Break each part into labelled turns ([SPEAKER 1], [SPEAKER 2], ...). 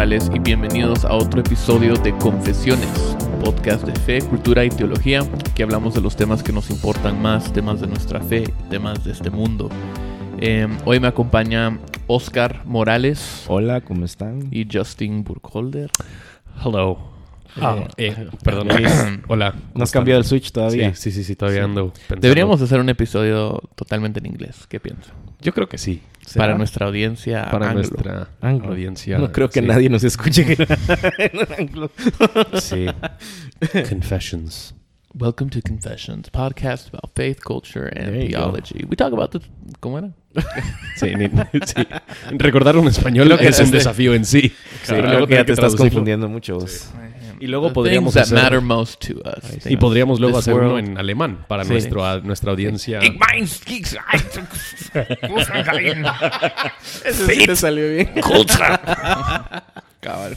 [SPEAKER 1] Morales y bienvenidos a otro episodio de Confesiones, un podcast de fe, cultura y teología, que hablamos de los temas que nos importan más, temas de nuestra fe, temas de este mundo. Eh, hoy me acompaña Oscar Morales
[SPEAKER 2] Hola, ¿cómo están?
[SPEAKER 1] y Justin Burkholder.
[SPEAKER 3] Hello. Ah, eh, perdón. Hola. ¿cómo
[SPEAKER 2] ¿No has cambiado el Switch todavía?
[SPEAKER 3] Sí, sí, sí, sí, todavía ando pensando.
[SPEAKER 1] Deberíamos hacer un episodio totalmente en inglés, ¿qué piensan?
[SPEAKER 3] Yo creo que sí.
[SPEAKER 2] ¿Será?
[SPEAKER 1] Para nuestra audiencia
[SPEAKER 3] Para
[SPEAKER 1] anglo.
[SPEAKER 3] nuestra
[SPEAKER 2] Anglo.
[SPEAKER 3] audiencia.
[SPEAKER 2] No creo que
[SPEAKER 3] sí.
[SPEAKER 2] nadie nos escuche en anglo.
[SPEAKER 3] Sí. Confessions.
[SPEAKER 1] Welcome to Confessions, podcast about faith, culture, and
[SPEAKER 2] There
[SPEAKER 1] theology. We talk about the... ¿Cómo era?
[SPEAKER 3] Sí, ni- sí. Recordar un español es un desafío en sí.
[SPEAKER 2] Sí,
[SPEAKER 3] Claro,
[SPEAKER 2] creo
[SPEAKER 3] luego
[SPEAKER 2] que ya
[SPEAKER 3] tener
[SPEAKER 2] te estás confundiendo mucho vos.
[SPEAKER 3] Y luego
[SPEAKER 1] The
[SPEAKER 3] podríamos hacer-
[SPEAKER 1] matter most to us.
[SPEAKER 3] Y podríamos luego hacer uno en alemán para
[SPEAKER 2] Sí.
[SPEAKER 3] nuestro, a- nuestra audiencia.
[SPEAKER 2] Eso sí te salió bien.
[SPEAKER 1] Cabal.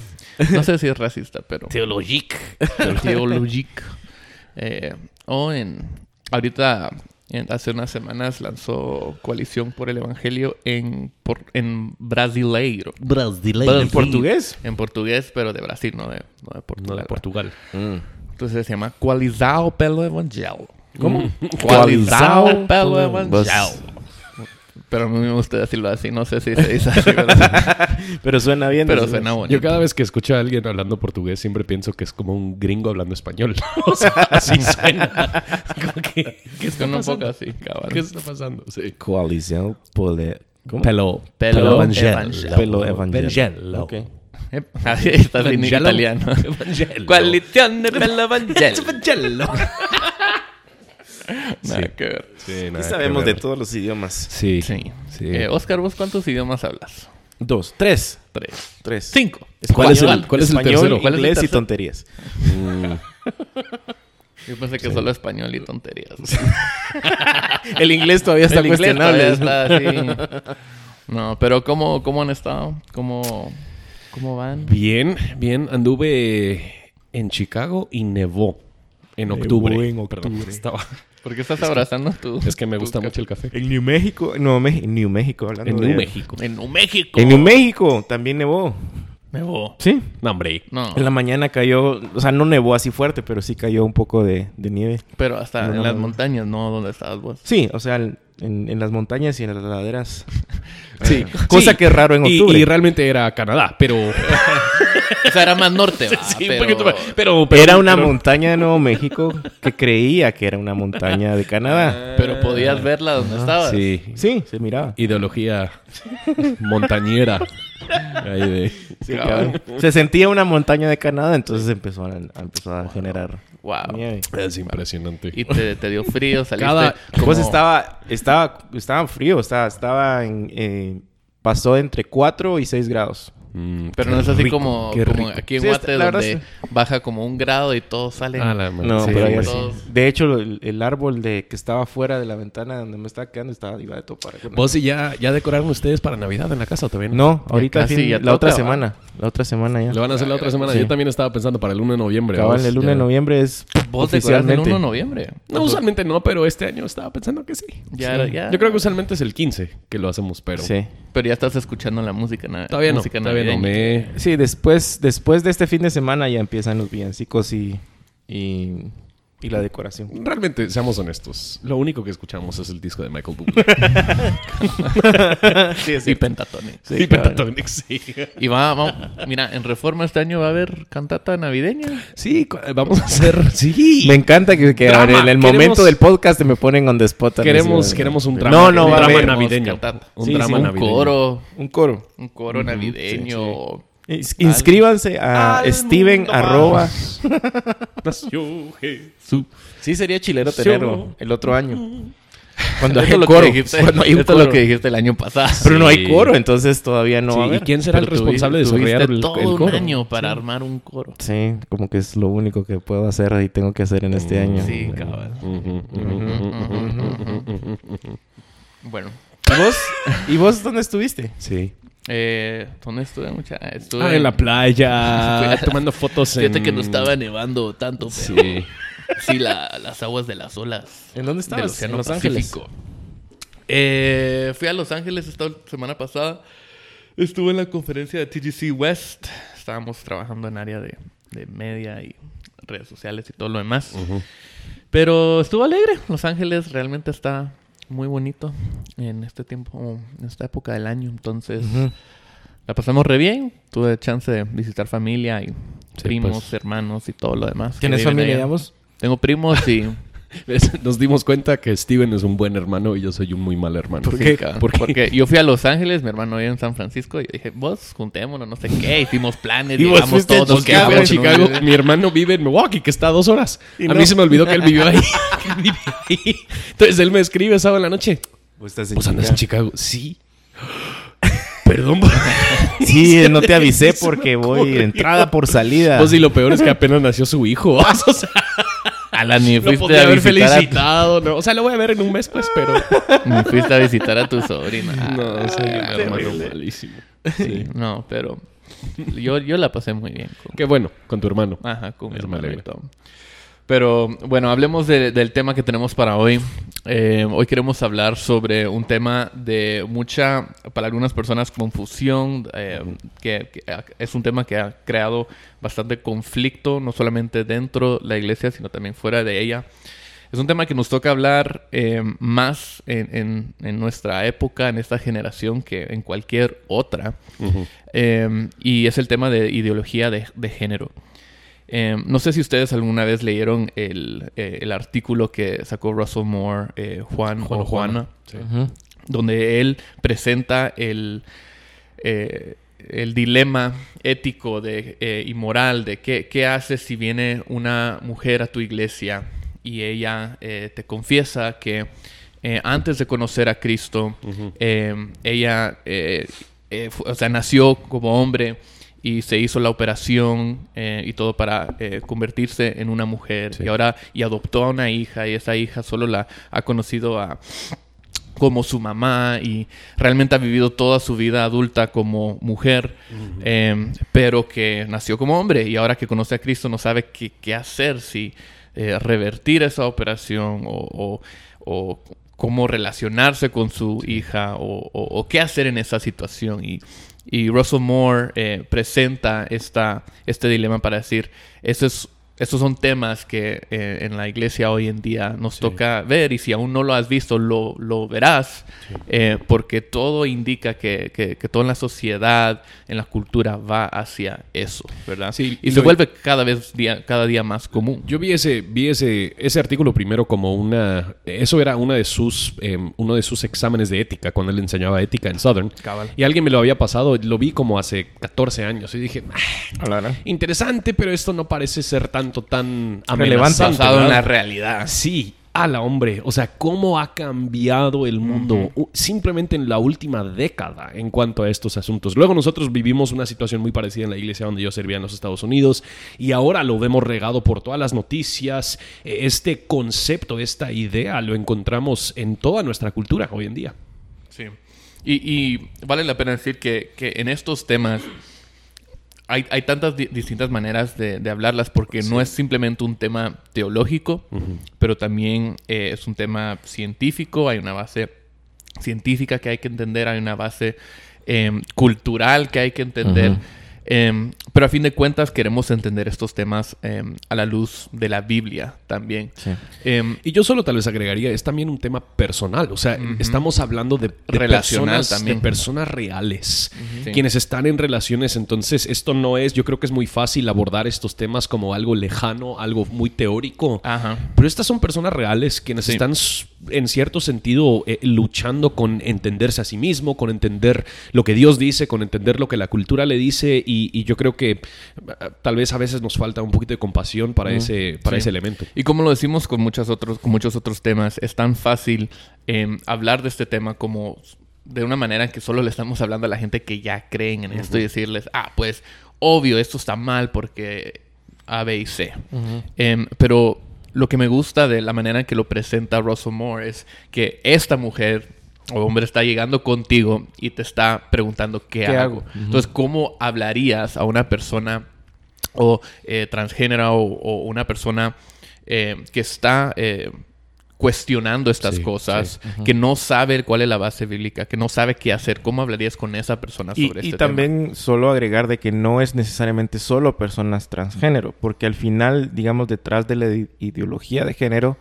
[SPEAKER 1] No sé si es racista, pero... Teologic. Teologic. Eh, o en... Ahorita, en- hace unas semanas, lanzó Coalición por el Evangelio en, por, en brasileiro.
[SPEAKER 2] ¿En portugués?
[SPEAKER 1] En portugués, pero de Brasil, no de, no de Portugal.
[SPEAKER 3] No de Portugal.
[SPEAKER 1] Entonces se llama Coalizado pelo Evangelio.
[SPEAKER 2] ¿Cómo?
[SPEAKER 1] Coalizado pelo
[SPEAKER 2] Vos-
[SPEAKER 1] Evangelio. Pero a mí me gusta decirlo así. No sé si se dice así, pero,
[SPEAKER 2] Pero suena bien.
[SPEAKER 1] pero suena bonito.
[SPEAKER 3] Yo cada vez que escucho a alguien hablando portugués siempre pienso que es como un gringo hablando español. o sea, así suena. Como que, ¿Qué está
[SPEAKER 1] Suena un poco así, cabal.
[SPEAKER 3] ¿Qué está pasando? Sí.
[SPEAKER 2] Coalición Pole... ¿Cómo?
[SPEAKER 3] Pelo.
[SPEAKER 1] Pelo
[SPEAKER 3] Evangel-
[SPEAKER 1] Evangel.
[SPEAKER 2] Pelo Evangel. Ok.
[SPEAKER 1] Así está en italiano.
[SPEAKER 3] Evangelo.
[SPEAKER 1] Coalición de pelo Evangelio. Nada que ver.
[SPEAKER 3] Sí,
[SPEAKER 2] Aquí
[SPEAKER 3] nada que
[SPEAKER 2] sabemos de todos los idiomas.
[SPEAKER 3] Sí.
[SPEAKER 1] Sí.
[SPEAKER 3] Sí.
[SPEAKER 1] Eh, Oscar, ¿vos cuántos idiomas hablas?
[SPEAKER 2] Dos. Tres.
[SPEAKER 1] Tres.
[SPEAKER 2] Tres.
[SPEAKER 1] Cinco.
[SPEAKER 3] ¿Cuál es el-
[SPEAKER 1] Español.
[SPEAKER 3] cuál es el
[SPEAKER 2] Español,
[SPEAKER 3] tercero?
[SPEAKER 1] ¿Cuál es el
[SPEAKER 2] inglés y tonterías.
[SPEAKER 1] Yo pensé que solo español y tonterías.
[SPEAKER 2] El inglés todavía está
[SPEAKER 1] El inglés
[SPEAKER 2] cuestionable.
[SPEAKER 1] todavía está así. No, pero ¿cómo, cómo han estado? ¿Cómo, cómo van?
[SPEAKER 3] Bien, bien. Anduve en Chicago y nevó en
[SPEAKER 2] Nevó
[SPEAKER 3] octubre.
[SPEAKER 2] en
[SPEAKER 3] Perdón,
[SPEAKER 2] octubre.
[SPEAKER 3] estaba-
[SPEAKER 1] ¿Por qué estás abrazando tú?
[SPEAKER 3] Es que me gusta mucho el café.
[SPEAKER 2] En New México, no, Me- en New México, hablando
[SPEAKER 3] En
[SPEAKER 2] de-
[SPEAKER 3] New México.
[SPEAKER 1] En New México.
[SPEAKER 2] En New México también nevó.
[SPEAKER 1] Nevó.
[SPEAKER 2] Sí.
[SPEAKER 3] No, hombre.
[SPEAKER 1] No,
[SPEAKER 2] En la mañana cayó, o sea, no nevó así fuerte, pero sí cayó un poco de, de nieve.
[SPEAKER 1] pero hasta
[SPEAKER 2] No,
[SPEAKER 1] en
[SPEAKER 2] no,
[SPEAKER 1] las
[SPEAKER 2] no.
[SPEAKER 1] montañas, ¿no? ¿Dónde estabas vos?
[SPEAKER 2] Sí, o sea, en, en las montañas y en las laderas.
[SPEAKER 3] Sí.
[SPEAKER 2] Cosa
[SPEAKER 3] Sí.
[SPEAKER 2] que es raro en
[SPEAKER 3] Y-
[SPEAKER 2] octubre.
[SPEAKER 3] Y, realmente era Canadá, pero...
[SPEAKER 1] O sea, era más norte, ¿va?
[SPEAKER 3] sí, un
[SPEAKER 1] pero...
[SPEAKER 3] poquito más. pero, pero-
[SPEAKER 2] era una
[SPEAKER 3] pero-
[SPEAKER 2] montaña de Nuevo México que creía que era una montaña de Canadá.
[SPEAKER 1] Pero podías verla donde estabas.
[SPEAKER 3] Sí.
[SPEAKER 2] Sí, se miraba.
[SPEAKER 3] Ideología montañera. Ahí de...
[SPEAKER 2] Sí, cabrón. Se sentía una montaña de Canadá, entonces empezó a, a- empezó a generar
[SPEAKER 1] Wow.
[SPEAKER 2] nieve.
[SPEAKER 3] Es impresionante.
[SPEAKER 1] Y te, te dio frío, saliste
[SPEAKER 3] Cada-
[SPEAKER 1] como...
[SPEAKER 2] Pues estaba, estaba, estaba frío, estaba, estaba en, eh, pasó entre 4 y 6 grados.
[SPEAKER 3] Mm,
[SPEAKER 1] Pero
[SPEAKER 3] qué
[SPEAKER 1] no es así
[SPEAKER 3] rico,
[SPEAKER 1] como, aquí en
[SPEAKER 2] Sí,
[SPEAKER 1] Guate,
[SPEAKER 2] está-
[SPEAKER 1] donde baja como un grado y todos salen.
[SPEAKER 3] Ah, la.
[SPEAKER 2] No,
[SPEAKER 3] Sí,
[SPEAKER 2] pero ahí
[SPEAKER 1] todos-
[SPEAKER 2] De hecho, el, el árbol de que estaba fuera de la ventana donde me estaba quedando estaba iba de topar.
[SPEAKER 3] ¿Vos y ya, ya decoraron ustedes para Navidad en la casa o todavía no?
[SPEAKER 2] No, ahorita fin- la otra semana. La otra semana ya.
[SPEAKER 3] Lo van a hacer la otra semana.
[SPEAKER 2] Sí.
[SPEAKER 3] Yo también estaba pensando para el 1 de noviembre.
[SPEAKER 2] Cabal,
[SPEAKER 3] ¿vos?
[SPEAKER 2] el 1
[SPEAKER 3] Ya.
[SPEAKER 2] de noviembre es
[SPEAKER 1] Vos decorás el 1
[SPEAKER 2] oficialmente.
[SPEAKER 1] de noviembre.
[SPEAKER 3] No, usualmente no, pero este año estaba pensando que sí.
[SPEAKER 1] Ya,
[SPEAKER 2] Sí.
[SPEAKER 1] ya.
[SPEAKER 3] Yo creo que usualmente es el 15 que lo hacemos, pero...
[SPEAKER 2] Sí.
[SPEAKER 1] Pero ya estás escuchando la música,
[SPEAKER 3] Todavía no, todavía
[SPEAKER 2] Sí, después, después de este fin de semana ya empiezan los villancicos y, y, y la decoración.
[SPEAKER 3] Realmente, seamos honestos, lo único que escuchamos es el disco de Michael Bublé.
[SPEAKER 2] sí,
[SPEAKER 1] Y Pentatonic.
[SPEAKER 3] y Pentatonix, sí.
[SPEAKER 1] Y va, va- mira, en Reforma este año va a haber cantata navideña.
[SPEAKER 3] Sí, vamos a hacer... Sí.
[SPEAKER 2] Me encanta que, que en el
[SPEAKER 3] Queremos-
[SPEAKER 2] momento del podcast me ponen on the spot.
[SPEAKER 3] Queremos, queremos un
[SPEAKER 2] No,
[SPEAKER 3] drama,
[SPEAKER 2] no,
[SPEAKER 3] un
[SPEAKER 2] va a
[SPEAKER 3] drama navideño.
[SPEAKER 1] cantata.
[SPEAKER 3] Un
[SPEAKER 2] Sí,
[SPEAKER 3] drama
[SPEAKER 2] sí, un
[SPEAKER 3] navideño.
[SPEAKER 1] Coro.
[SPEAKER 2] Un coro.
[SPEAKER 1] Un coro navideño.
[SPEAKER 2] Ins- Inscríbanse a
[SPEAKER 3] Al
[SPEAKER 2] Steven arroba.
[SPEAKER 3] Nació Jesús.
[SPEAKER 2] Sí, sería chilero tenerlo el otro año. Cuando hay
[SPEAKER 1] lo
[SPEAKER 2] coro.
[SPEAKER 1] que dijiste,
[SPEAKER 2] Cuando hay un
[SPEAKER 1] esto es lo
[SPEAKER 2] coro.
[SPEAKER 1] que dijiste el año pasado.
[SPEAKER 2] Pero no hay coro, entonces todavía no
[SPEAKER 3] Sí,
[SPEAKER 2] va a
[SPEAKER 3] ¿Y quién será el
[SPEAKER 1] Pero
[SPEAKER 3] responsable de desarrollar el,
[SPEAKER 1] todo
[SPEAKER 3] el
[SPEAKER 1] un
[SPEAKER 3] coro?
[SPEAKER 1] año para armar un coro.
[SPEAKER 2] Sí, como que es lo único que puedo hacer y tengo que hacer en este año.
[SPEAKER 1] Sí,
[SPEAKER 3] ujú.
[SPEAKER 1] Bueno,
[SPEAKER 2] ¿Y vos? ¿Y vos dónde estuviste?
[SPEAKER 3] Sí.
[SPEAKER 1] Eh, ¿dónde estuve? Mucha? Estuve
[SPEAKER 3] Ah, en la playa, tomando fotos en...
[SPEAKER 1] Fíjate que no estaba nevando tanto, pero
[SPEAKER 3] Sí.
[SPEAKER 1] sí, la- las aguas de las olas.
[SPEAKER 2] ¿En dónde
[SPEAKER 1] del
[SPEAKER 2] estabas?
[SPEAKER 1] Océano
[SPEAKER 2] En Los Ángeles.
[SPEAKER 1] Pacífico. Eh, fui a Los Ángeles esta semana pasada. Estuve en la conferencia de TGC West. Estábamos trabajando en área de, de media y redes sociales y todo lo demás. Pero estuvo alegre. Los Ángeles realmente está muy bonito en este tiempo, en esta época del año. Entonces, la pasamos re bien. Tuve chance de visitar familia y primos,
[SPEAKER 3] pues.
[SPEAKER 1] hermanos y todo lo demás.
[SPEAKER 2] ¿Tienes familia,
[SPEAKER 1] allá.
[SPEAKER 2] digamos?
[SPEAKER 1] Tengo primos y...
[SPEAKER 3] Nos dimos cuenta que Steven es un buen hermano y yo soy un muy mal hermano.
[SPEAKER 2] ¿Por qué?
[SPEAKER 1] cabrón.
[SPEAKER 3] ¿Por qué?
[SPEAKER 1] Porque yo fui a Los Ángeles, mi hermano vive en San Francisco y dije, vos juntémonos, no sé qué, hicimos planes,
[SPEAKER 2] Y vos
[SPEAKER 1] llegamos
[SPEAKER 2] a
[SPEAKER 1] todos.
[SPEAKER 3] ¿Qué hago en
[SPEAKER 2] Chicago,
[SPEAKER 3] Chicago?
[SPEAKER 2] ¿no?
[SPEAKER 3] Mi hermano vive en Milwaukee, que está a dos horas.
[SPEAKER 2] Y
[SPEAKER 3] a
[SPEAKER 2] no.
[SPEAKER 3] mí se me olvidó que él vivió ahí. Entonces él me escribe sábado en la noche.
[SPEAKER 2] ¿O estás en
[SPEAKER 3] Pues andas en
[SPEAKER 2] Chicago?
[SPEAKER 3] Chicago. Sí. Perdón.
[SPEAKER 2] Sí, no te avisé porque voy entrada por salida.
[SPEAKER 3] Pues y lo peor es que apenas nació su hijo. o sea,
[SPEAKER 1] Alan, ni
[SPEAKER 3] lo
[SPEAKER 1] fuiste
[SPEAKER 3] podría
[SPEAKER 1] a
[SPEAKER 3] haber felicitado. ¿no? O sea, lo voy a ver en un mes, pues, pero...
[SPEAKER 1] ni fuiste a visitar a tu sobrina.
[SPEAKER 3] No, soy un
[SPEAKER 1] Ah,
[SPEAKER 3] hermano
[SPEAKER 1] terrible.
[SPEAKER 3] malísimo.
[SPEAKER 1] Sí, no, pero yo, yo la pasé muy bien. con-
[SPEAKER 3] Qué bueno, con tu hermano.
[SPEAKER 1] Ajá, con mi hermano. Pero bueno, hablemos de- del tema que tenemos para hoy. Eh, hoy queremos hablar sobre un tema de mucha, para algunas personas, confusión, eh, que, es un tema que ha creado bastante conflicto, no solamente dentro de la iglesia, sino también fuera de ella. Es un tema que nos toca hablar eh, más en, en- en nuestra época, en esta generación, que en cualquier otra. Y es el tema de ideología de, de género. Eh, no sé si ustedes alguna vez leyeron el, eh, el artículo que sacó Russell Moore, eh, Juan,
[SPEAKER 3] Juan
[SPEAKER 1] o
[SPEAKER 3] Juana.
[SPEAKER 1] Juana,
[SPEAKER 3] Sí.
[SPEAKER 2] Ujú.
[SPEAKER 1] donde él presenta el, eh, el dilema ético de, eh, y moral de qué, qué haces si viene una mujer a tu iglesia y ella eh, te confiesa que eh, antes de conocer a Cristo, eh, ella eh, eh, o sea, nació como hombre y se hizo la operación eh, y todo para eh, convertirse en una mujer
[SPEAKER 3] Sí.
[SPEAKER 1] y ahora y adoptó a una hija y esa hija solo la ha conocido a como su mamá y realmente ha vivido toda su vida adulta como mujer, eh, pero que nació como hombre y ahora que conoce a Cristo no sabe qué, qué hacer, si eh, revertir esa operación o, o- o cómo relacionarse con su hija o, o- o qué hacer en esa situación. Y, y Russell Moore eh, presenta esta, este dilema para decir, eso es estos son temas que eh, en la iglesia hoy en día nos toca ver y si aún no lo has visto, lo, lo verás, eh, porque todo indica que, que, que toda la sociedad, en la cultura va hacia eso, ¿verdad?
[SPEAKER 3] Sí,
[SPEAKER 1] y se
[SPEAKER 3] lo-
[SPEAKER 1] vuelve cada vez día, cada día más común.
[SPEAKER 3] Yo vi ese, vi ese, ese artículo primero como una... Eso era una de sus, eh, uno de sus exámenes de ética, cuando él enseñaba ética en Southern.
[SPEAKER 1] Cabal.
[SPEAKER 3] Y alguien me lo había pasado, lo vi como hace 14 años. Y dije, "Ah, interesante, pero esto no parece ser tanto tan
[SPEAKER 2] Relevante.
[SPEAKER 1] Basado en
[SPEAKER 3] ¿verdad?".
[SPEAKER 1] la realidad.
[SPEAKER 3] Sí, a la hombre. O sea, cómo ha cambiado el mundo simplemente en la última década en cuanto a estos asuntos. Luego nosotros vivimos una situación muy parecida en la iglesia donde yo servía en los Estados Unidos y ahora lo vemos regado por todas las noticias. Eh, Este concepto, esta idea lo encontramos en toda nuestra cultura hoy en día.
[SPEAKER 1] Sí. Y, y vale la pena decir que, que en estos temas hay, hay tantas di- distintas maneras de, de hablarlas porque no es simplemente un tema teológico, pero también eh, es un tema científico, hay una base científica que hay que entender, hay una base em, cultural que hay que entender. Pero a fin de cuentas queremos entender estos temas em, a la luz de la Biblia también.
[SPEAKER 2] Sí.
[SPEAKER 1] Em,
[SPEAKER 3] Y yo solo tal vez agregaría, es también un tema personal. O sea, estamos hablando de, de
[SPEAKER 1] Relacional
[SPEAKER 3] personas,
[SPEAKER 1] también.
[SPEAKER 3] de personas reales,
[SPEAKER 1] Sí.
[SPEAKER 3] quienes están en relaciones. Entonces, esto no es, yo creo que es muy fácil abordar estos temas como algo lejano, algo muy teórico.
[SPEAKER 1] Ajá.
[SPEAKER 3] Pero estas son personas reales quienes
[SPEAKER 1] Sí.
[SPEAKER 3] están en cierto sentido eh, luchando con entenderse a sí mismo, con entender lo que Dios dice, con entender lo que la cultura le dice y, y yo creo que eh, tal vez a veces nos falta un poquito de compasión para, ese, para
[SPEAKER 1] Sí.
[SPEAKER 3] ese elemento.
[SPEAKER 1] Y como lo decimos con, muchos otros, con muchos otros temas, es tan fácil em, hablar de este tema como de una manera que solo le estamos hablando a la gente que ya creen en esto y decirles, ah, pues obvio, esto está mal porque A, B y C. Em, pero lo que me gusta de la manera en que lo presenta Russell Moore es que esta mujer o hombre está llegando contigo y te está preguntando qué,
[SPEAKER 2] ¿Qué
[SPEAKER 1] hago.
[SPEAKER 2] hago?
[SPEAKER 1] Entonces, ¿cómo hablarías a una persona o eh, transgénero o, o una persona eh, que está eh, cuestionando estas
[SPEAKER 3] Sí,
[SPEAKER 1] cosas, que no sabe cuál es la base bíblica, que no sabe qué hacer. ¿Cómo hablarías con esa persona
[SPEAKER 2] Y,
[SPEAKER 1] sobre
[SPEAKER 2] y
[SPEAKER 1] este tema?
[SPEAKER 2] también solo agregar de que no es necesariamente solo personas transgénero, porque al final, digamos, detrás de la ide- ideología de género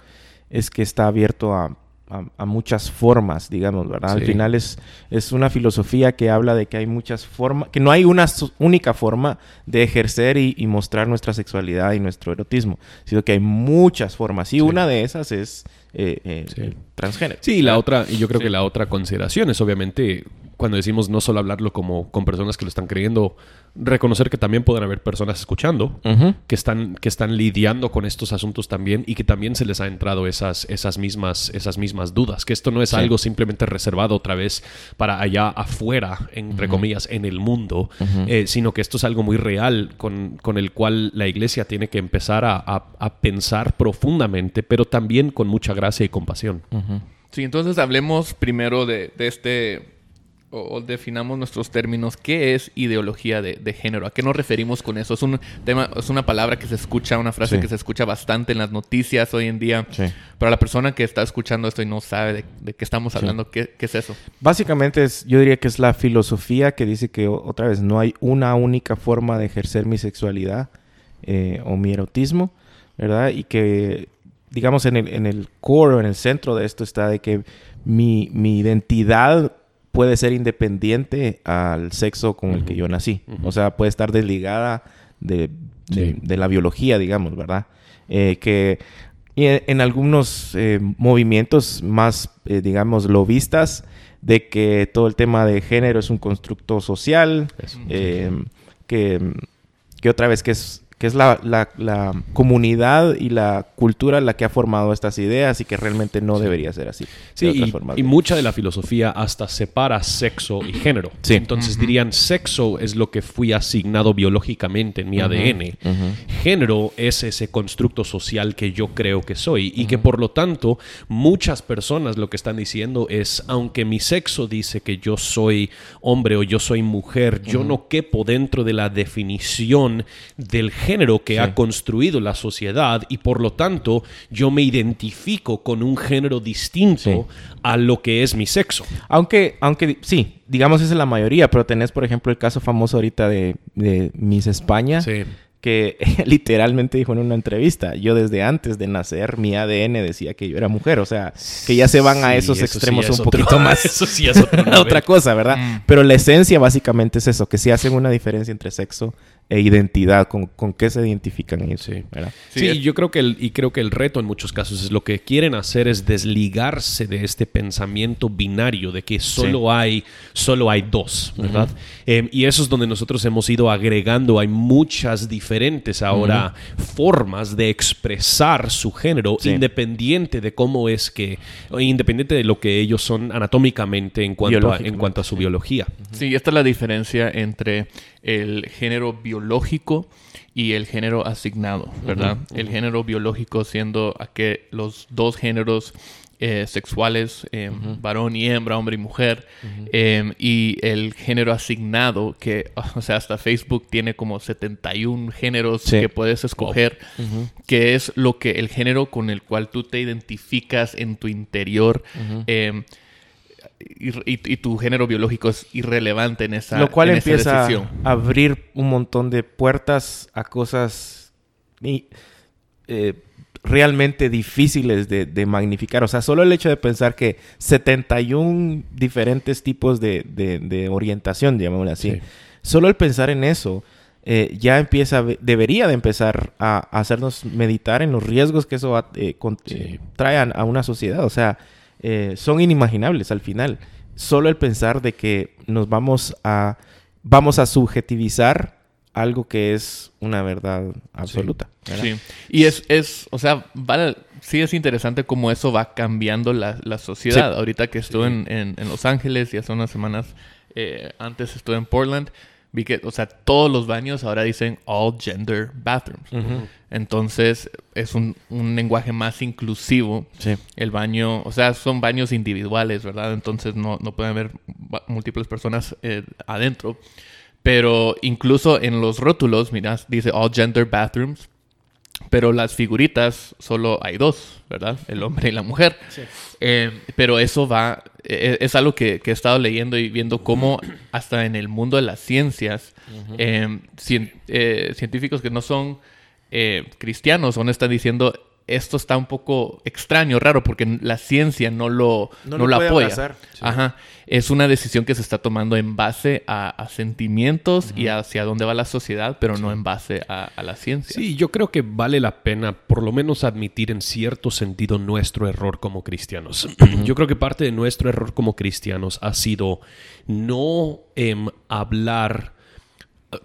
[SPEAKER 2] es que está abierto a, a- a muchas formas, digamos, ¿verdad? Al final es, es una filosofía que habla de que hay muchas formas, que no hay una única forma de ejercer y, y mostrar nuestra sexualidad y nuestro erotismo, sino que hay muchas formas y una de esas es eh, eh,
[SPEAKER 3] Sí.
[SPEAKER 2] Transgénero.
[SPEAKER 3] Sí, y la otra, y yo creo
[SPEAKER 1] Sí.
[SPEAKER 3] que la otra consideración es obviamente cuando decimos no solo hablarlo como con personas que lo están creyendo, reconocer que también pueden haber personas escuchando que están, que están lidiando con estos asuntos también y que también se les ha entrado esas, esas, mismas, esas mismas dudas. Que esto no es
[SPEAKER 2] Sí.
[SPEAKER 3] algo simplemente reservado otra vez para allá afuera, entre comillas, en el mundo, eh, sino que esto es algo muy real con, con el cual la iglesia tiene que empezar a, a- a pensar profundamente, pero también con mucha gracia y compasión.
[SPEAKER 1] Sí, entonces hablemos primero de, de este, o, o definamos nuestros términos. ¿Qué es ideología de, de género? ¿A qué nos referimos con eso? Es un tema, es una palabra que se escucha, una frase
[SPEAKER 2] Sí.
[SPEAKER 1] que se escucha bastante en las noticias hoy en día.
[SPEAKER 2] Sí.
[SPEAKER 1] Para la persona que está escuchando esto y no sabe de, de qué estamos hablando, ¿qué, qué es eso?
[SPEAKER 2] Básicamente es, yo diría que es la filosofía que dice que otra vez no hay una única forma de ejercer mi sexualidad eh, o mi erotismo, ¿verdad? Y que, digamos, en el, en el core o en el centro de esto está de que mi, mi identidad puede ser independiente al sexo con el que yo nací. O sea, puede estar desligada de, de-
[SPEAKER 3] Sí.
[SPEAKER 2] de la biología, digamos, ¿verdad? Eh, que y en, en algunos eh, movimientos más, eh, digamos, lobistas, de que todo el tema de género es un constructo social, que, que otra vez que es, que es la, la- la comunidad y la cultura la que ha formado estas ideas y que realmente no debería ser así.
[SPEAKER 3] Sí, y, mucha de la filosofía hasta separa sexo y género.
[SPEAKER 2] Sí.
[SPEAKER 3] Entonces dirían, sexo es lo que fui asignado biológicamente en mi ADN. Género es ese constructo social que yo creo que soy y que por lo tanto muchas personas lo que están diciendo es, aunque mi sexo dice que yo soy hombre o yo soy mujer, yo no quepo dentro de la definición del género que ha construido la sociedad y por lo tanto yo me identifico con un género distinto
[SPEAKER 2] Sí.
[SPEAKER 3] a lo que es mi sexo.
[SPEAKER 2] Aunque, aunque sí, digamos esa es la mayoría, pero tenés, por ejemplo, el caso famoso ahorita de, de Miss España,
[SPEAKER 3] Sí.
[SPEAKER 2] que literalmente dijo en una entrevista, yo desde antes de nacer, mi ADN decía que yo era mujer, o sea, que ya se van a esos
[SPEAKER 3] eso sí
[SPEAKER 2] extremos
[SPEAKER 3] es
[SPEAKER 2] un
[SPEAKER 3] otro-
[SPEAKER 2] poquito más.
[SPEAKER 3] eso sí es
[SPEAKER 2] otra cosa, ¿verdad? Pero la esencia básicamente es eso, que sí hacen una diferencia entre sexo e identidad, con, con qué se identifican ellos,
[SPEAKER 3] Sí.
[SPEAKER 2] ¿verdad?
[SPEAKER 3] Sí,
[SPEAKER 1] Sí, es-
[SPEAKER 3] yo creo que el, y creo que el reto en muchos casos es lo que quieren hacer es desligarse de este pensamiento binario de que solo hay solo hay dos, ¿verdad? Eh, y eso es donde nosotros hemos ido agregando, hay muchas diferentes ahora formas de expresar su género
[SPEAKER 2] Sí.
[SPEAKER 3] independiente de cómo es que, independiente de lo que ellos son anatómicamente en cuanto a, en cuanto a su biología.
[SPEAKER 1] Sí, esta es la diferencia entre el género biológico y el género asignado, ¿verdad? El género biológico siendo a que los dos géneros eh, sexuales, eh, varón y hembra, hombre y mujer, eh, y el género asignado, que, o sea, hasta Facebook tiene como 71 géneros
[SPEAKER 2] Sí.
[SPEAKER 1] que puedes escoger, que es lo que el género con el cual tú te identificas en tu interior. Y, tu género biológico es irrelevante en esa,
[SPEAKER 2] Lo cual
[SPEAKER 1] en
[SPEAKER 2] empieza a abrir un montón de puertas a cosas y, eh, realmente difíciles de, de magnificar. O sea, solo el hecho de pensar que 71 diferentes tipos de, de- de orientación, llamémosle así,
[SPEAKER 3] Sí.
[SPEAKER 2] solo el pensar en eso eh, ya empieza, debería de empezar a, a hacernos meditar en los riesgos que eso eh, con-
[SPEAKER 3] Sí.
[SPEAKER 2] eh, trae a, a una sociedad. O sea, eh, son inimaginables al final. Solo el pensar de que nos vamos a, vamos a subjetivizar algo que es una verdad absoluta. ¿verdad?
[SPEAKER 1] Sí. Y es, es o sea, vale, sí es interesante cómo eso va cambiando la, la sociedad.
[SPEAKER 2] Sí.
[SPEAKER 1] Ahorita que estuve en, en- en Los Ángeles y hace unas semanas eh, antes estuve en Portland, vi que, o sea, todos los baños ahora dicen all gender bathrooms. Entonces, es un, un lenguaje más inclusivo.
[SPEAKER 2] Sí.
[SPEAKER 1] El baño, o sea, son baños individuales, ¿verdad? Entonces no, no pueden haber múltiples personas eh, adentro. Pero incluso en los rótulos, miras, dice all gender bathrooms. Pero las figuritas solo hay dos, ¿verdad? El hombre y la mujer. Eh, pero eso va, eh, es algo que, que, he estado leyendo y viendo cómo hasta en el mundo de las ciencias, eh, científicos que no son cristianos aún están diciendo esto está un poco extraño, raro, porque la ciencia no lo, no, lo, apoya. Ajá. Es una decisión que se está tomando en base a, sentimientos y hacia dónde va la sociedad, pero no en base a, la ciencia.
[SPEAKER 3] Sí, yo creo que vale la pena por lo menos admitir en cierto sentido nuestro error como cristianos. yo creo que parte de nuestro error como cristianos ha sido no em, hablar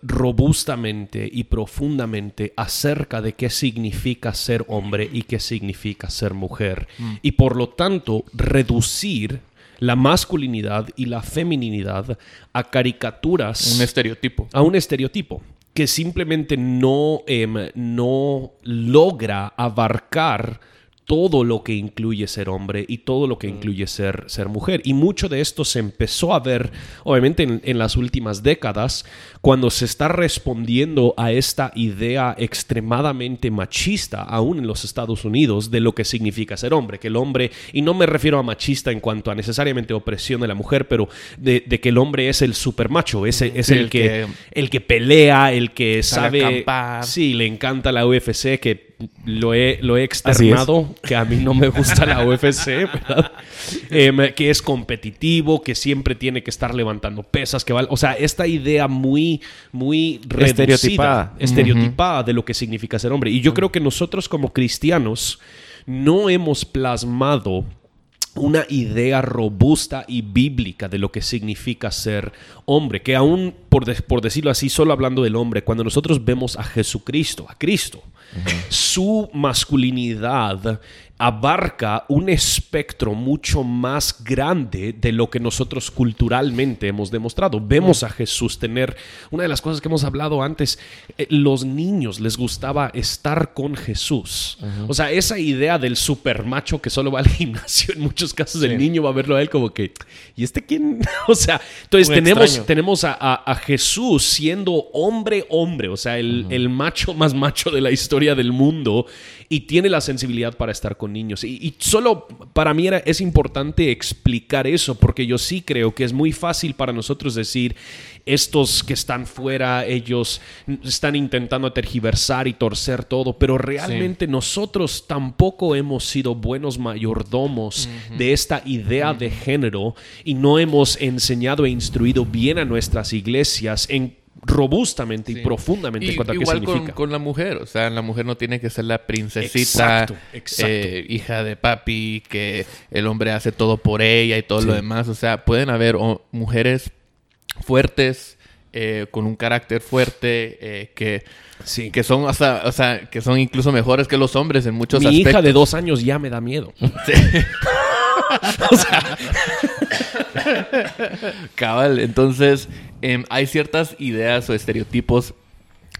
[SPEAKER 3] robustamente y profundamente acerca de qué significa ser hombre y qué significa ser mujer. Mm. Y por lo tanto, reducir la masculinidad y la feminidad a caricaturas.
[SPEAKER 1] Un estereotipo.
[SPEAKER 3] A un estereotipo que simplemente no, em, no logra abarcar todo lo que incluye ser hombre y todo lo que mm. incluye ser, ser mujer. Y mucho de esto se empezó a ver, obviamente, en, las últimas décadas, cuando se está respondiendo a esta idea extremadamente machista, aún en los Estados Unidos, de lo que significa ser hombre. Que el hombre, y no me refiero a machista en cuanto a necesariamente opresión de la mujer, pero de, que el hombre es el supermacho, es, es el, que, el que pelea, el que sabe... Sí, le encanta la UFC, que lo he, lo he externado, que a mí no me gusta la UFC, ¿verdad? Em, que es competitivo, que siempre tiene que estar levantando pesas, que o sea, esta idea muy, muy
[SPEAKER 2] estereotipada,
[SPEAKER 3] estereotipada de lo que significa ser hombre. Y yo creo que nosotros como cristianos no hemos plasmado una idea robusta y bíblica de lo que significa ser hombre, que aún, por, por, decirlo así, solo hablando del hombre, cuando nosotros vemos a Jesucristo, a Cristo, su masculinidad abarca un espectro mucho más grande de lo que nosotros culturalmente hemos demostrado. Vemos a Jesús tener, una de las cosas que hemos hablado antes, eh, los niños les gustaba estar con Jesús. O sea, esa idea del supermacho que solo va al gimnasio, en muchos casos el niño va a verlo a él como que, ¿y este quién? o sea, entonces tenemos, tenemos a, Jesús siendo hombre, hombre, o sea, el, el macho más macho de la historia del mundo y tiene la sensibilidad para estar con niños. Y, solo para mí era, es importante explicar eso, porque yo sí creo que es muy fácil para nosotros decir, estos que están fuera, ellos están intentando tergiversar y torcer todo, pero realmente nosotros tampoco hemos sido buenos mayordomos de esta idea de género y no hemos enseñado e instruido bien a nuestras iglesias en robustamente y profundamente
[SPEAKER 1] y, igual Con, la mujer, o sea, la mujer no tiene que ser la princesita, eh, hija de papi, que el hombre hace todo por ella y todo lo demás, o sea, pueden haber mujeres fuertes, eh, con un carácter fuerte, eh, que, que son hasta, o sea, que son incluso mejores que los hombres en muchos
[SPEAKER 3] Mi
[SPEAKER 1] hija
[SPEAKER 3] de dos años ya me da miedo.
[SPEAKER 1] o sea, cabal, entonces Em, hay ciertas ideas o estereotipos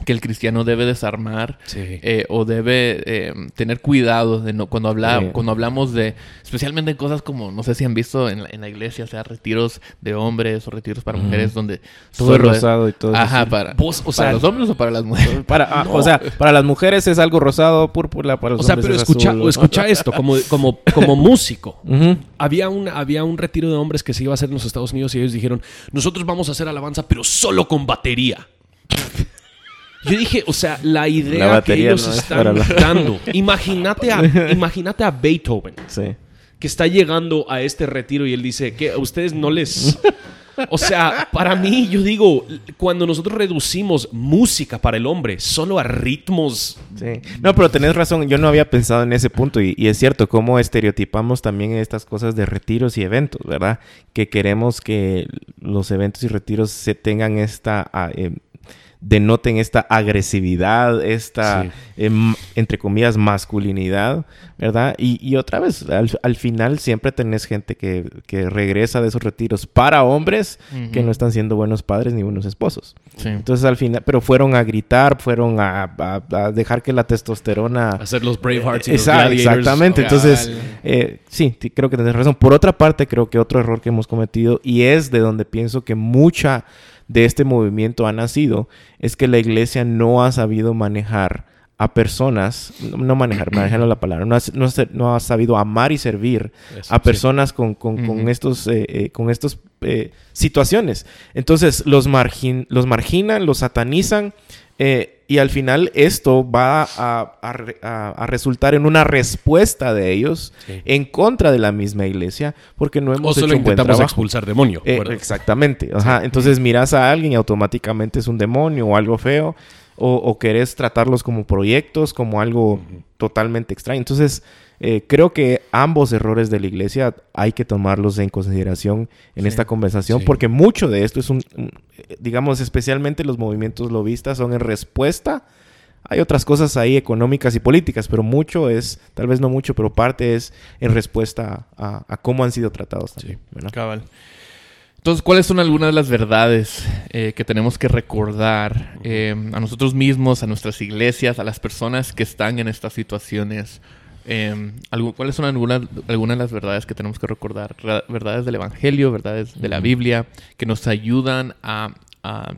[SPEAKER 1] que el cristiano debe desarmar eh, o debe eh, tener cuidado de no, cuando, habla, cuando hablamos de, especialmente en cosas como, no sé si han visto en la, iglesia, sea retiros de hombres o retiros para mujeres, donde
[SPEAKER 2] todo es rosado y todo
[SPEAKER 1] Ajá, para, o sea, los hombres o para las mujeres.
[SPEAKER 2] Para, ah, O sea, para las mujeres es algo rosado, púrpura, para los o sea, pero
[SPEAKER 3] escucha, escucha esto, como, como, como músico. había, un, había un retiro de hombres que se iba a hacer en los Estados Unidos y ellos dijeron, nosotros vamos a hacer alabanza, pero solo con batería. Yo dije, o sea, la idea que ellos están dando. Imagínate a, imagínate a Beethoven. Que está llegando a este retiro y él dice que a ustedes no les. O sea, para mí, yo digo, cuando nosotros reducimos música para el hombre solo a ritmos.
[SPEAKER 2] Sí. No, pero tenés razón, yo no había pensado en ese punto y, es cierto, cómo estereotipamos también estas cosas de retiros y eventos, ¿verdad? Que queremos que los eventos y retiros se tengan esta. Ah, em, denoten esta agresividad, esta, em, entre comillas, masculinidad, ¿verdad? Y, otra vez, al, final siempre tenés gente que, regresa de esos retiros para hombres que no están siendo buenos padres ni buenos esposos. Entonces al final, pero fueron a gritar, fueron a, dejar que la testosterona...
[SPEAKER 3] Hacer los Bravehearts y
[SPEAKER 2] los Exactamente, entonces, eh, sí, creo que tenés razón. Por otra parte, creo que otro error que hemos cometido, y es de donde pienso que mucha de este movimiento ha nacido es que la iglesia no ha sabido manejar a personas, no manejar, manejando la palabra, no has, no, no has sabido amar y servir
[SPEAKER 3] Eso,
[SPEAKER 2] a
[SPEAKER 3] sí.
[SPEAKER 2] personas con, con, estos, eh, eh, con estos eh, situaciones. Entonces los, margin, los marginan, los satanizan eh, y al final esto va a, a re- a- a resultar en una respuesta de ellos
[SPEAKER 3] Sí.
[SPEAKER 2] en contra de la misma iglesia porque no
[SPEAKER 3] O
[SPEAKER 2] hemos
[SPEAKER 3] solo
[SPEAKER 2] hecho un buen
[SPEAKER 3] intentamos
[SPEAKER 2] trabajo.
[SPEAKER 3] expulsar demonio.
[SPEAKER 2] Eh, exactamente. Ajá. Entonces miras a alguien y automáticamente es un demonio o algo feo. O, o querés tratarlos como proyectos, como algo totalmente extraño. Entonces, eh, creo que ambos errores de la iglesia hay que tomarlos en consideración en
[SPEAKER 1] Sí.
[SPEAKER 2] esta conversación,
[SPEAKER 3] Sí.
[SPEAKER 2] porque mucho de esto es un, eh, digamos, especialmente los movimientos lobistas son en respuesta. Hay otras cosas ahí económicas y políticas, pero mucho es, tal vez no mucho, pero parte es en respuesta a, a cómo han sido tratados también. ¿verdad?
[SPEAKER 1] Cabal. Entonces, ¿cuáles son algunas de las verdades eh, que tenemos que recordar eh, a nosotros mismos, a nuestras iglesias, a las personas que están en estas situaciones? Eh, algu- ¿Cuáles son algunas, algunas de las verdades que tenemos que recordar? Verdades del Evangelio, verdades de la Biblia, que nos ayudan a, a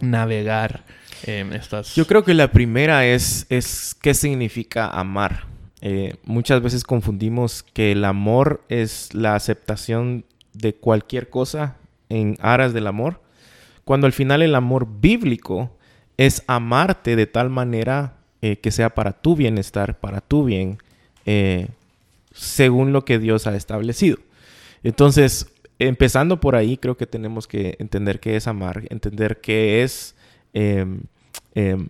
[SPEAKER 1] navegar eh, estas...
[SPEAKER 2] Yo creo que la primera es, es qué significa amar. Eh, muchas veces confundimos que el amor es la aceptación de cualquier cosa en aras del amor, cuando al final el amor bíblico es amarte de tal manera eh, que sea para tu bienestar, para tu bien, eh, según lo que Dios ha establecido. Entonces, empezando por ahí, creo que tenemos que entender qué es amar, entender qué es em, em,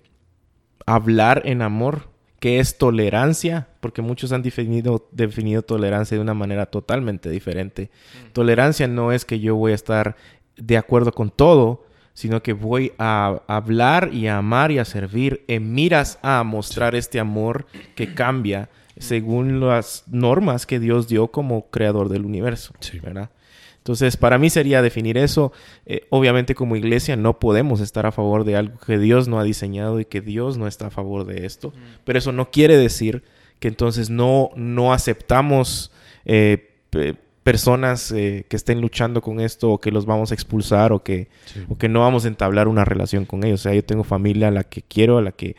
[SPEAKER 2] hablar en amor, qué es tolerancia, porque muchos han definido, definido tolerancia de una manera totalmente diferente. Tolerancia no es que yo voy a estar de acuerdo con todo, sino que voy a hablar y a amar y a servir en miras a mostrar este amor que cambia según las normas que Dios dio como creador del universo,
[SPEAKER 3] Sí.
[SPEAKER 2] ¿verdad? Entonces, para mí sería definir eso. Eh, obviamente, como iglesia, no podemos estar a favor de algo que Dios no ha diseñado y que Dios no está a favor de esto. Pero eso no quiere decir que entonces no, no aceptamos eh, pe- personas eh, que estén luchando con esto o que los vamos a expulsar o que,
[SPEAKER 3] Sí.
[SPEAKER 2] o que no vamos a entablar una relación con ellos. O sea, yo tengo familia a la que quiero, a la que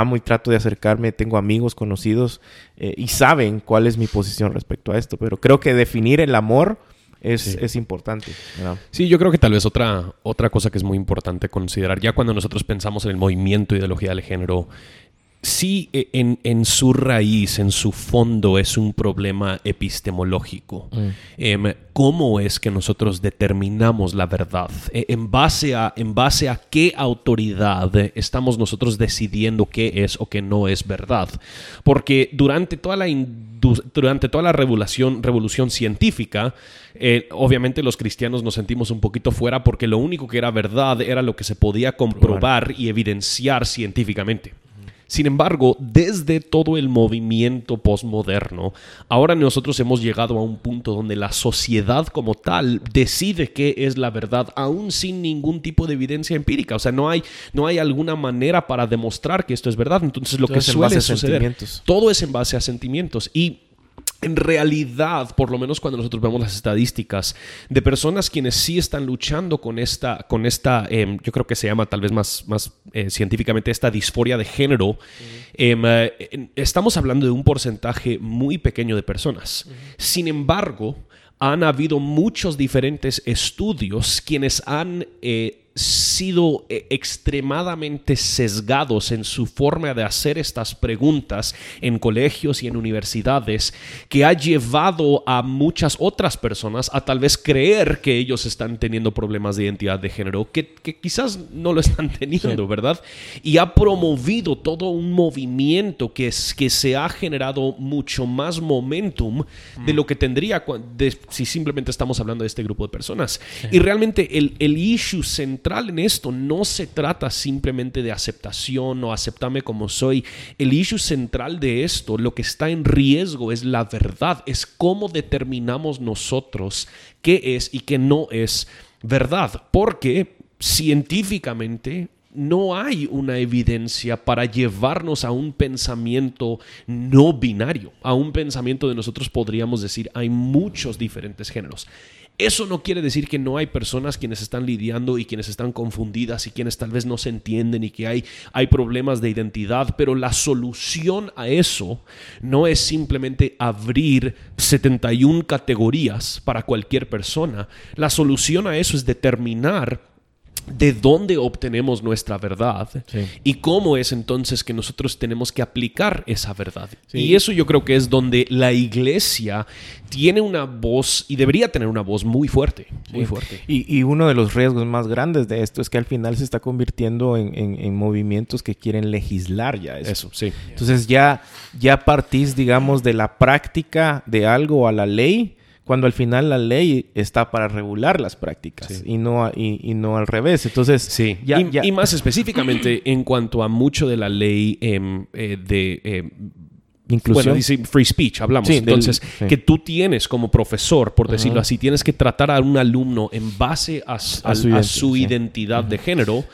[SPEAKER 2] amo y trato de acercarme, tengo amigos conocidos eh, y saben cuál es mi posición respecto a esto. Pero creo que definir el amor es,
[SPEAKER 3] Sí.
[SPEAKER 2] es importante. ¿verdad?
[SPEAKER 3] Sí, yo creo que tal vez otra, otra cosa que es muy importante considerar, ya cuando nosotros pensamos en el movimiento ideología del género, sí eh, en, en su raíz, en su fondo, es un problema epistemológico. Em, ¿Cómo es que nosotros determinamos la verdad? Eh, ¿En base, a, ¿En base a qué autoridad estamos nosotros decidiendo qué es o qué no es verdad? Porque durante toda la, durante toda la revolución, revolución científica, eh, obviamente los cristianos nos sentimos un poquito fuera porque lo único que era verdad era lo que se podía comprobar y evidenciar científicamente. Sin embargo, desde todo el movimiento postmoderno, ahora nosotros hemos llegado a un punto donde la sociedad como tal decide qué es la verdad, aún sin ningún tipo de evidencia empírica. O sea, no hay, no hay alguna manera para demostrar que esto es verdad. Entonces, lo
[SPEAKER 2] Todo
[SPEAKER 3] que
[SPEAKER 2] es en
[SPEAKER 3] suele
[SPEAKER 2] base a
[SPEAKER 3] suceder,
[SPEAKER 2] sentimientos.
[SPEAKER 3] todo es en base a sentimientos. Y en realidad, por lo menos cuando nosotros vemos las estadísticas de personas quienes sí están luchando con esta, con esta em, yo creo que se llama tal vez más, más eh, científicamente esta disforia de género, em, eh, estamos hablando de un porcentaje muy pequeño de personas. Sin embargo, han habido muchos diferentes estudios quienes han eh, sido eh, extremadamente sesgados en su forma de hacer estas preguntas en colegios y en universidades que ha llevado a muchas otras personas a tal vez creer que ellos están teniendo problemas de identidad de género que, que quizás no lo están teniendo, ¿verdad? Y ha promovido todo un movimiento que, es, que se ha generado mucho más momentum de lo que tendría de- si simplemente estamos hablando de este grupo de personas. Y realmente el, el issue central en esto no se trata simplemente de aceptación o aceptarme como soy. El issue central de esto, lo que está en riesgo es la verdad, es cómo determinamos nosotros qué es y qué no es verdad. Porque científicamente no hay una evidencia para llevarnos a un pensamiento no binario, a un pensamiento de nosotros podríamos decir hay muchos diferentes géneros. Eso no quiere decir que no hay personas quienes están lidiando y quienes están confundidas y quienes tal vez no se entienden y que hay, hay problemas de identidad, pero la solución a eso no es simplemente abrir 71 categorías para cualquier persona. La solución a eso es determinar de dónde obtenemos nuestra verdad y cómo es entonces que nosotros tenemos que aplicar esa verdad. Y eso yo creo que es donde la iglesia tiene una voz y debería tener una voz muy fuerte, muy fuerte.
[SPEAKER 2] Y, uno de los riesgos más grandes de esto es que al final se está convirtiendo en, movimientos que quieren legislar ya eso.
[SPEAKER 3] Eso, sí.
[SPEAKER 2] Entonces ya, ya partís, digamos, de la práctica de algo a la ley cuando al final la ley está para regular las prácticas y, no, y, no al revés. Entonces,
[SPEAKER 3] sí. y, más específicamente en cuanto a mucho de la ley em, eh, de...
[SPEAKER 2] Inclusión.
[SPEAKER 3] Bueno, dice free speech, hablamos. Entonces, que tú tienes como profesor, por decirlo así, tienes que tratar a un alumno en base a, su, identidad de género.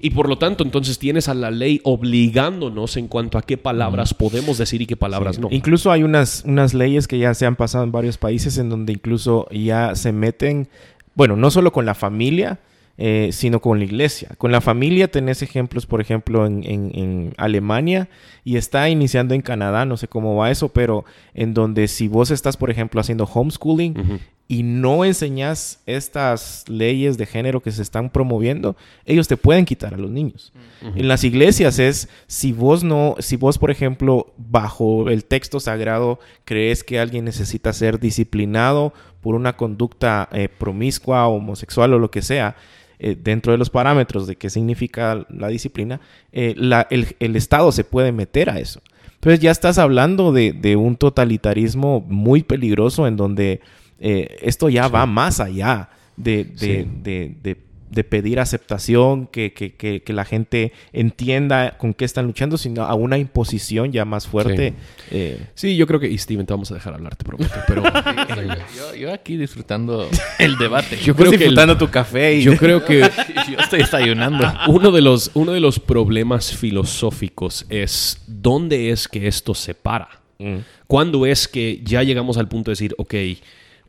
[SPEAKER 3] Y por lo tanto, entonces tienes a la ley obligándonos en cuanto a qué palabras podemos decir y qué palabras no.
[SPEAKER 2] Incluso hay unas, unas leyes que ya se han pasado en varios países en donde incluso ya se meten, bueno, no solo con la familia, eh, sino con la iglesia. Con la familia tenés ejemplos, por ejemplo, en, Alemania y está iniciando en Canadá, no sé cómo va eso, pero en donde si vos estás, por ejemplo, haciendo homeschooling y no enseñas estas leyes de género que se están promoviendo, ellos te pueden quitar a los niños. En las iglesias es, si vos no, si vos, por ejemplo, bajo el texto sagrado crees que alguien necesita ser disciplinado por una conducta eh, promiscua, homosexual o lo que sea, eh, dentro de los parámetros de qué significa la disciplina, eh, el, Estado se puede meter a eso. Entonces ya estás hablando de, un totalitarismo muy peligroso en donde eh, esto ya va más allá de, de de pedir aceptación, que, que, que, la gente entienda con qué están luchando, sino a una imposición ya más fuerte.
[SPEAKER 3] Sí, eh. sí yo creo que, y Steven, te vamos a dejar hablar, te prometo, pero...
[SPEAKER 1] yo, yo, aquí disfrutando el debate.
[SPEAKER 2] Yo creo disfrutando tu café.
[SPEAKER 3] Y... Yo creo que...
[SPEAKER 1] yo estoy desayunando.
[SPEAKER 3] Uno de, los, uno de los problemas filosóficos es dónde es que esto se para. Mm. ¿Cuándo es que ya llegamos al punto de decir, ok,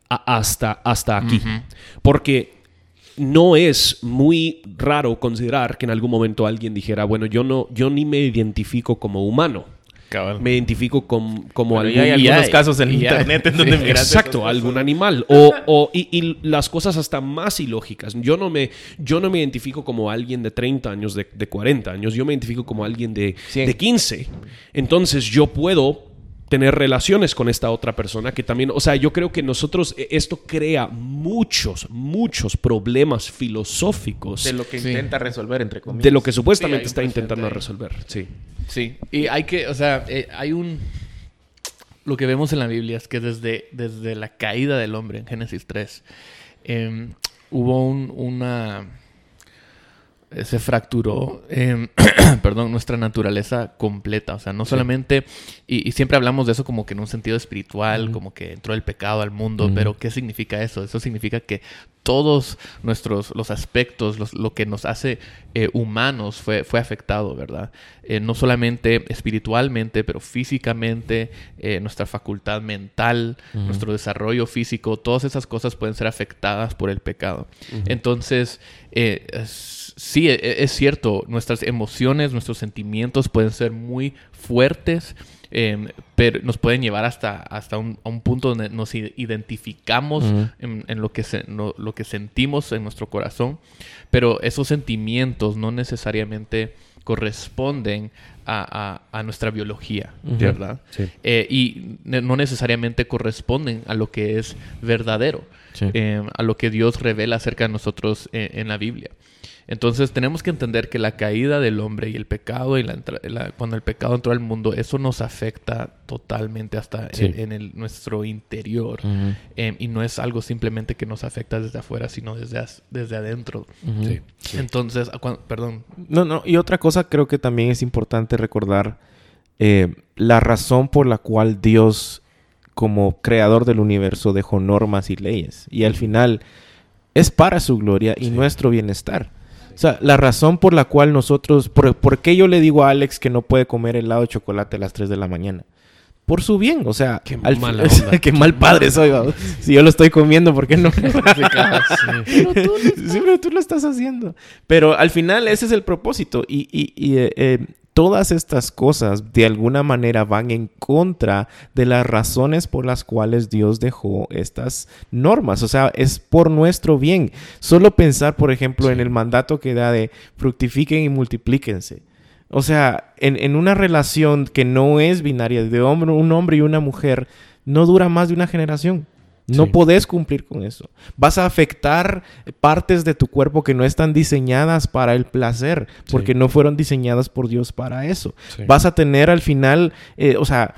[SPEAKER 3] hasta, hasta aquí? Porque no es muy raro considerar que en algún momento alguien dijera, bueno, yo no, yo ni me identifico como humano. Me identifico como, como
[SPEAKER 2] algún, hay algunos casos en internet en donde
[SPEAKER 3] Exacto, algún animal. O, y, las cosas hasta más ilógicas. Yo no me, yo no me identifico como alguien de 30 años, de, de 40 años. Yo me identifico como alguien de, de 15. Entonces yo puedo tener relaciones con esta otra persona que también, o sea, yo creo que nosotros, e, esto crea muchos, muchos problemas filosóficos.
[SPEAKER 2] De lo que intenta resolver, entre comillas.
[SPEAKER 3] De lo que supuestamente está intentando resolver, sí.
[SPEAKER 1] Sí, y hay que, o sea, eh, hay un... Lo que vemos en la Biblia es que desde, desde la caída del hombre en Génesis 3, em, hubo un, una se fracturó, em, perdón, nuestra naturaleza completa. O sea, no solamente, y, siempre hablamos de eso como que en un sentido espiritual, como que entró el pecado al mundo, pero ¿qué significa eso? Eso significa que todos nuestros, los aspectos, lo que nos hace eh, humanos fue, fue afectado, ¿verdad? Eh, no solamente espiritualmente, pero físicamente, eh, nuestra facultad mental, nuestro desarrollo físico, todas esas cosas pueden ser afectadas por el pecado. Entonces, sí, e, e, es, cierto, nuestras emociones, nuestros sentimientos pueden ser muy fuertes, em, pero nos pueden llevar hasta, hasta un, a un punto donde nos identificamos en, lo, que lo que sentimos en nuestro corazón, pero esos sentimientos no necesariamente corresponden a, nuestra biología, ¿verdad? Eh, y no necesariamente corresponden a lo que es verdadero, em, a lo que Dios revela acerca de nosotros eh, en la Biblia. Entonces tenemos que entender que la caída del hombre y el pecado, y la, cuando el pecado entró al mundo, eso nos afecta totalmente hasta en, el, nuestro interior. Em, y no es algo simplemente que nos afecta desde afuera, sino desde, desde adentro. Entonces, perdón.
[SPEAKER 2] No, no, y otra cosa creo que también es importante recordar eh, la razón por la cual Dios, como creador del universo, dejó normas y leyes. Y al final es para su gloria y nuestro bienestar. O sea, la razón por la cual nosotros, por, qué yo le digo a Alex que no puede comer helado de chocolate a las 3 de la mañana? por su bien. O sea,
[SPEAKER 3] Qué
[SPEAKER 2] al
[SPEAKER 3] mala
[SPEAKER 2] qué mal padre soy. vamos. Si yo lo estoy comiendo, ¿por qué no?
[SPEAKER 1] Sí.
[SPEAKER 2] Sí, pero tú lo estás haciendo. Pero al final ese es el propósito. Y, y- y, eh, eh, todas estas cosas de alguna manera van en contra de las razones por las cuales Dios dejó estas normas. O sea, es por nuestro bien. Solo pensar, por ejemplo, en el mandato que da de fructifiquen y multiplíquense. O sea, en, en una relación que no es binaria, de hombre, un hombre y una mujer, no dura más de una generación. No
[SPEAKER 3] Sí.
[SPEAKER 2] podés cumplir con eso. Vas a afectar partes de tu cuerpo que no están diseñadas para el placer, porque
[SPEAKER 3] Sí.
[SPEAKER 2] no fueron diseñadas por Dios para eso.
[SPEAKER 3] Sí.
[SPEAKER 2] Vas a tener al final, eh, o sea,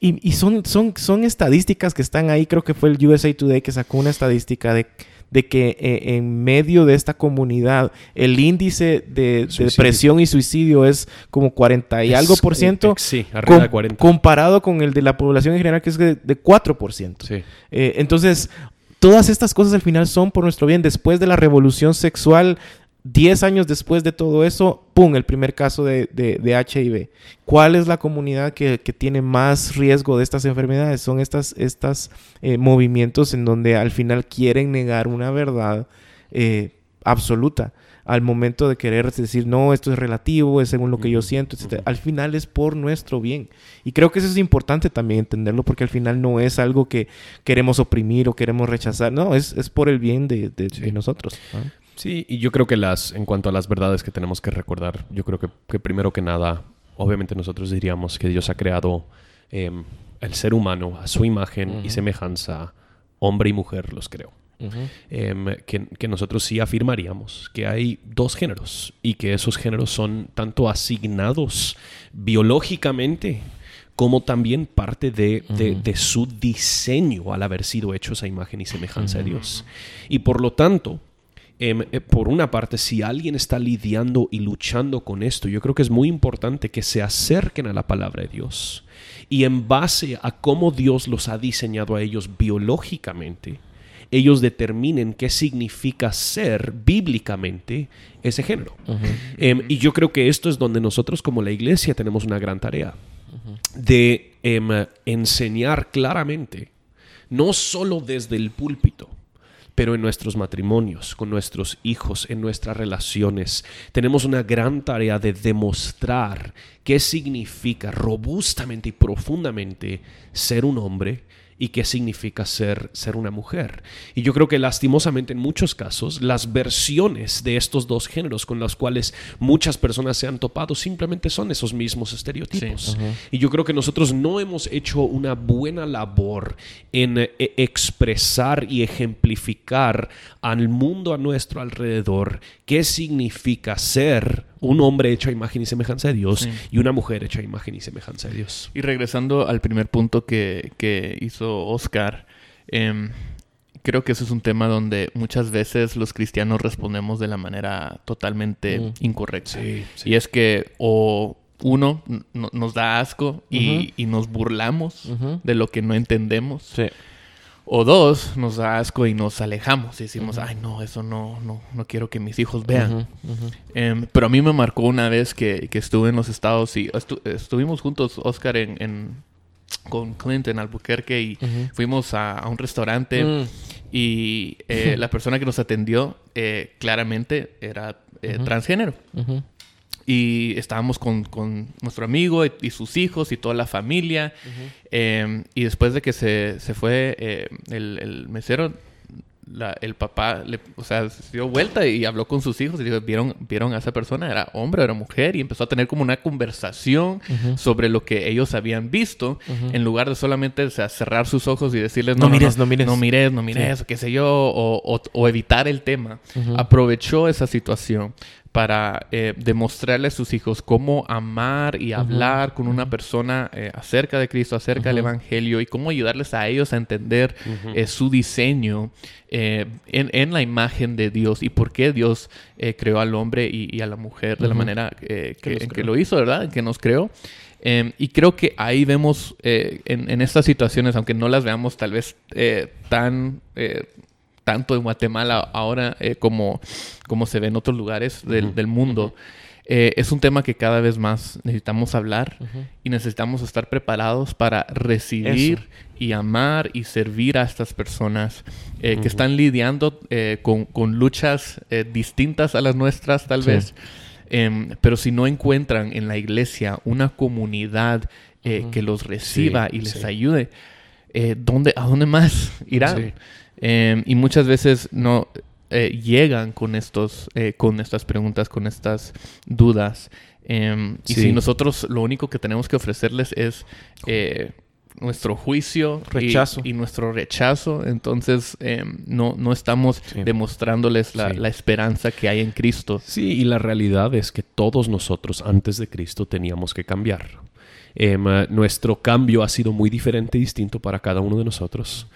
[SPEAKER 2] y, y son, son, son estadísticas que están ahí. Creo que fue el USA Today que sacó una estadística de, de que eh, en medio de esta comunidad el índice de, depresión y suicidio es como 40 y
[SPEAKER 3] Es-
[SPEAKER 2] algo por ciento.
[SPEAKER 3] Sí, arriba
[SPEAKER 2] com-
[SPEAKER 3] de 40.
[SPEAKER 2] comparado con el de la población en general que es de, de 4%.
[SPEAKER 3] Sí.
[SPEAKER 2] Eh, entonces, todas estas cosas al final son por nuestro bien. Después de la revolución sexual, 10 años después de todo eso, ¡pum!, el primer caso de, de- de HIV. ¿Cuál es la comunidad que, que tiene más riesgo de estas enfermedades? Son estas, estas eh, movimientos en donde al final quieren negar una verdad eh, absoluta. Al momento de querer decir, no, esto es relativo, es según lo que yo siento, etc. Al final es por nuestro bien. Y creo que eso es importante también entenderlo porque al final no es algo que queremos oprimir o queremos rechazar. No, es, es por el bien de, de-
[SPEAKER 3] Sí.
[SPEAKER 2] de nosotros. ¿no?
[SPEAKER 3] Sí, y yo creo que las, en cuanto a las verdades que tenemos que recordar, yo creo que, que primero que nada, obviamente nosotros diríamos que Dios ha creado em, el ser humano a su imagen y semejanza, hombre y mujer los creó. Em, que, que nosotros sí afirmaríamos que hay dos géneros y que esos géneros son tanto asignados biológicamente como también parte de, de- su diseño al haber sido hechos a imagen y semejanza de. Dios. Y por lo tanto, eh, por una parte, si alguien está lidiando y luchando con esto, yo creo que es muy importante que se acerquen a la palabra de Dios. Y en base a cómo Dios los ha diseñado a ellos biológicamente, ellos determinen qué significa ser bíblicamente ese género. Em, y yo creo que esto es donde nosotros como la iglesia tenemos una gran tarea de em, enseñar claramente, no solo desde el púlpito, pero en nuestros matrimonios, con nuestros hijos, en nuestras relaciones. Tenemos una gran tarea de demostrar qué significa robustamente y profundamente ser un hombre y qué significa ser, ser una mujer. Y yo creo que lastimosamente en muchos casos las versiones de estos dos géneros con los cuales muchas personas se han topado simplemente son esos mismos estereotipos.
[SPEAKER 1] Sí.
[SPEAKER 3] Y yo creo que nosotros no hemos hecho una buena labor en eh, expresar y ejemplificar al mundo a nuestro alrededor qué significa ser un hombre hecho a imagen y semejanza de Dios
[SPEAKER 1] Sí.
[SPEAKER 3] y una mujer hecha a imagen y semejanza de Dios.
[SPEAKER 1] Y regresando al primer punto que, que hizo Oscar, em, creo que eso es un tema donde muchas veces los cristianos respondemos de la manera totalmente
[SPEAKER 2] Mm.
[SPEAKER 1] incorrecta.
[SPEAKER 3] Sí, sí.
[SPEAKER 1] Y es que o uno no- nos da asco y, y nos burlamos de lo que no entendemos.
[SPEAKER 2] Sí.
[SPEAKER 1] O dos, nos da asco y nos alejamos y decimos, ay no, eso no, no, no quiero que mis hijos vean. Em, pero a mí me marcó una vez que, que estuve en los estados y estu- estuvimos juntos, Oscar, en, en- con Clint en Albuquerque y fuimos a, a un restaurante
[SPEAKER 2] Mm.
[SPEAKER 1] y eh, la persona que nos atendió eh, claramente era eh, transgénero. Y estábamos con, con nuestro amigo y, y sus hijos y toda la familia. Eh, y después de que se, se fue eh, el, el mesero, la- el papá, le, o sea, se dio vuelta y habló con sus hijos y dijo, ¿vieron, vieron a esa persona? ¿Era hombre o era mujer? Y empezó a tener como una conversación
[SPEAKER 2] Ujú.
[SPEAKER 1] sobre lo que ellos habían visto,
[SPEAKER 2] Ujú.
[SPEAKER 1] en lugar de solamente o sea, cerrar sus ojos y decirles,
[SPEAKER 2] No mires, no mires".
[SPEAKER 1] no mires, no mires,
[SPEAKER 2] Sí.
[SPEAKER 1] o qué sé yo, o, o- o evitar el tema. Aprovechó esa situación para eh, demostrarle a sus hijos cómo amar y hablar con una persona eh, acerca de Cristo, acerca del. Evangelio y cómo ayudarles a ellos a entender eh, su diseño eh, en, en la imagen de Dios y por qué Dios creó al hombre y, y a la mujer de la manera
[SPEAKER 2] Que
[SPEAKER 1] en que lo hizo, ¿verdad? En que nos creó. Eh, y creo que ahí vemos eh, en, en estas situaciones, aunque no las veamos tal vez eh, tan tanto en Guatemala ahora eh, como, como se ve en otros lugares del, del mundo, eh, es un tema que cada vez más necesitamos hablar y necesitamos estar preparados para recibir y amar y servir a estas personas eh, que están lidiando con, con, luchas distintas a las nuestras tal vez. Em, pero si no encuentran en la iglesia una comunidad que los reciba y les ayude, ¿dónde, ¿a dónde más irán? Em, y muchas veces no eh, llegan con, estos, eh, con estas preguntas, con estas dudas. Em, y si nosotros lo único que tenemos que ofrecerles es eh, nuestro juicio
[SPEAKER 2] rechazo.
[SPEAKER 1] Y, nuestro rechazo, entonces em, no, no estamos demostrándoles la, la, esperanza que hay en Cristo.
[SPEAKER 3] Sí, y la realidad es que todos nosotros antes de Cristo teníamos que cambiar. Nuestro cambio ha sido muy diferente y distinto para cada uno de nosotros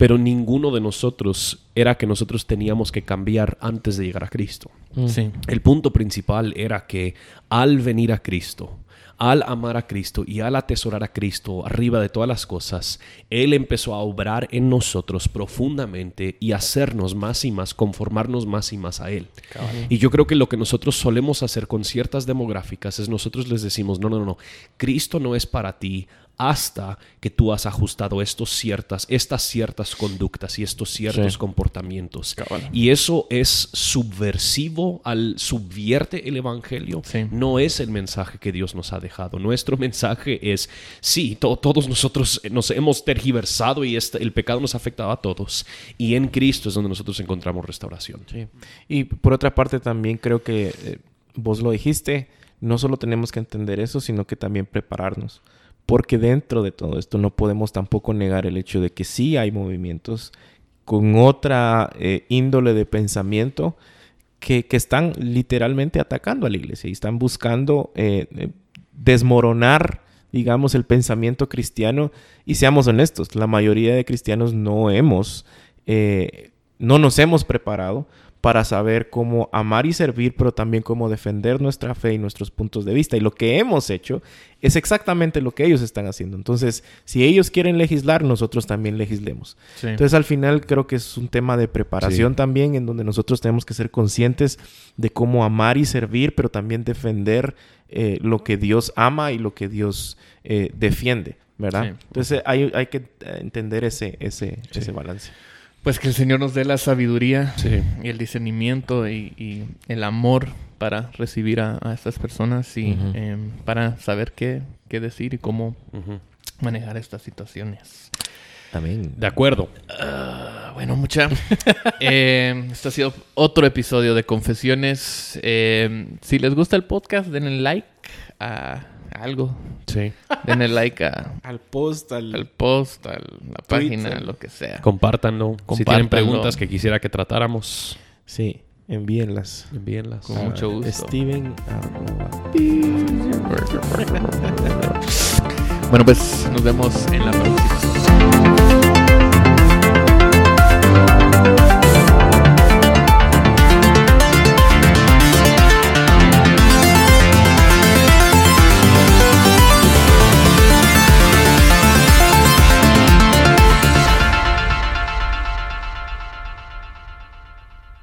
[SPEAKER 3] pero ninguno de nosotros era que nosotros teníamos que cambiar antes de llegar a Cristo.
[SPEAKER 1] Mm.
[SPEAKER 3] El punto principal era que al venir a Cristo, al amar a Cristo y al atesorar a Cristo arriba de todas las cosas, Él empezó a obrar en nosotros profundamente y hacernos más y más, conformarnos más y más a Él. Y yo creo que lo que nosotros solemos hacer con ciertas demográficas es nosotros les decimos, no, no, no, Cristo no es para ti, hasta que tú has ajustado estos ciertas, estas ciertas conductas y estos ciertos comportamientos. Y eso es subversivo, al subvierte el Evangelio. No es el mensaje que Dios nos ha dejado. Nuestro mensaje es, sí, todos nosotros nos hemos tergiversado y este, el pecado nos ha afectado a todos. Y en Cristo es donde nosotros encontramos restauración.
[SPEAKER 2] Y por otra parte también creo que eh, vos lo dijiste, no solo tenemos que entender eso, sino que también prepararnos. Porque dentro de todo esto no podemos tampoco negar el hecho de que sí hay movimientos con otra eh, índole de pensamiento que, están literalmente atacando a la iglesia y están buscando eh, eh, desmoronar, digamos, el pensamiento cristiano. Y seamos honestos, la mayoría de cristianos no hemos, no nos hemos preparado para saber cómo amar y servir, pero también cómo defender nuestra fe y nuestros puntos de vista. Y lo que hemos hecho es exactamente lo que ellos están haciendo. Entonces, si ellos quieren legislar, nosotros también legislemos. Entonces, al final creo que es un tema de preparación también, en donde nosotros tenemos que ser conscientes de cómo amar y servir, pero también defender eh, lo que Dios ama y lo que Dios eh, defiende, ¿verdad? Entonces, hay, hay, que entender ese, ese, ese balance.
[SPEAKER 1] Pues que el Señor nos dé la sabiduría y el discernimiento y, el amor para recibir a, estas personas y em, para saber qué, qué, decir y cómo manejar estas situaciones.
[SPEAKER 3] También. De acuerdo.
[SPEAKER 1] Ah, bueno, mucha. Em, este ha sido otro episodio de Confesiones. Em, si les gusta el podcast, denle like a algo.
[SPEAKER 3] Sí.
[SPEAKER 1] Denle like
[SPEAKER 2] al post,
[SPEAKER 1] al, post, a la página, lo que sea.
[SPEAKER 3] Compártanlo. Si tienen preguntas que quisiera que tratáramos.
[SPEAKER 2] Sí, envíenlas.
[SPEAKER 3] Envíenlas.
[SPEAKER 1] Con mucho gusto.
[SPEAKER 2] Steven.
[SPEAKER 1] bueno, pues nos vemos en la próxima.